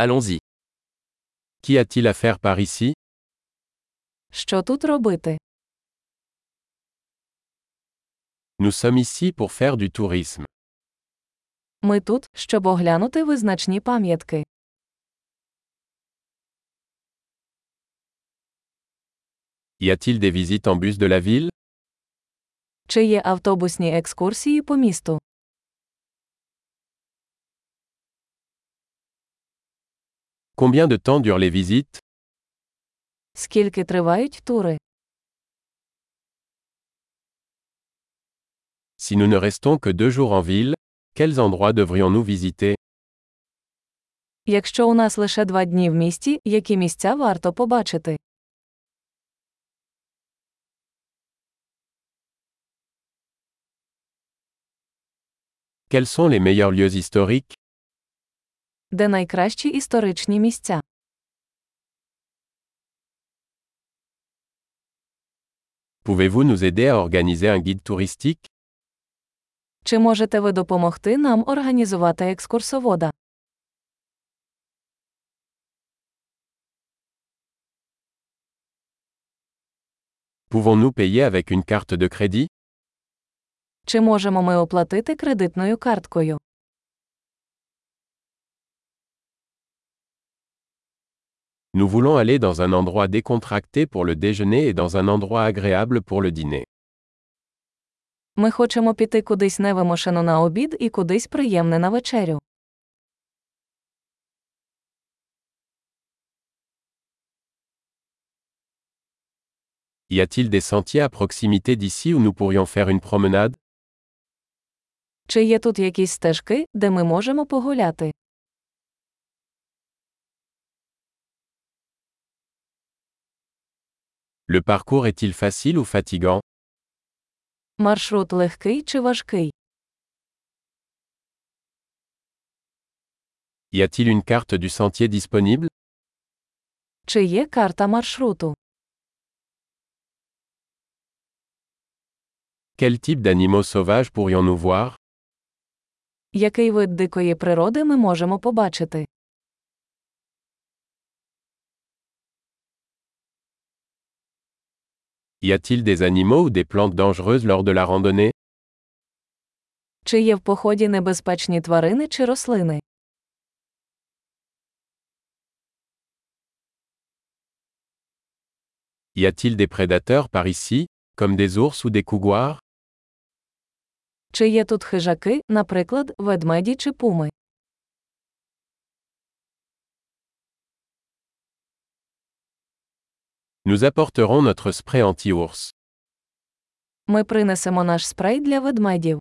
Allons-y. Qu'y a-t-il à faire par ici Що тут робити? Nous sommes ici pour faire du tourisme. Ми тут, щоб оглянути визначні пам'ятки. Y a-t-il des visites en bus de la ville Чи є автобусні екскурсії по місту? Combien de temps durent les visites Скільки тривають тури? Si nous ne restons que deux jours en ville, quels endroits devrions-nous visiter Якщо у нас лише два дні в місті, які місця варто побачити? Quels sont les meilleurs lieux historiques Де найкращі історичні місця? Pouvez-vous nous aider à organiser un guide touristique Чи можете ви допомогти нам організувати екскурсовода? Pouvons-nous payer avec une carte de crédit Чи можемо ми оплатити кредитною карткою? Nous voulons aller dans un endroit décontracté pour le déjeuner et dans un endroit agréable pour le dîner. Ми хочемо піти кудись невимушено на обід і кудись приємне на вечерю. Y a-t-il des sentiers à proximité d'ici où nous pourrions faire une promenade Чи є тут якісь стежки, де ми можемо погуляти? Le parcours est-il facile ou fatigant Маршрут легкий чи важкий? Y a-t-il une carte du sentier disponible Чи є карта маршруту? Quel type d'animaux sauvages pourrions-nous voir Який вид дикої природи ми можемо побачити? Y a-t-il des animaux ou des plantes dangereuses lors de la randonnée Чи є в поході небезпечні тварини чи рослини? Y a-t-il des prédateurs par ici, comme des ours ou des couguars Чи є тут хижаки, наприклад, ведмеді чи пуми? Nous apporterons notre spray anti-ours. Ми принесемо наш спрей для ведмедів.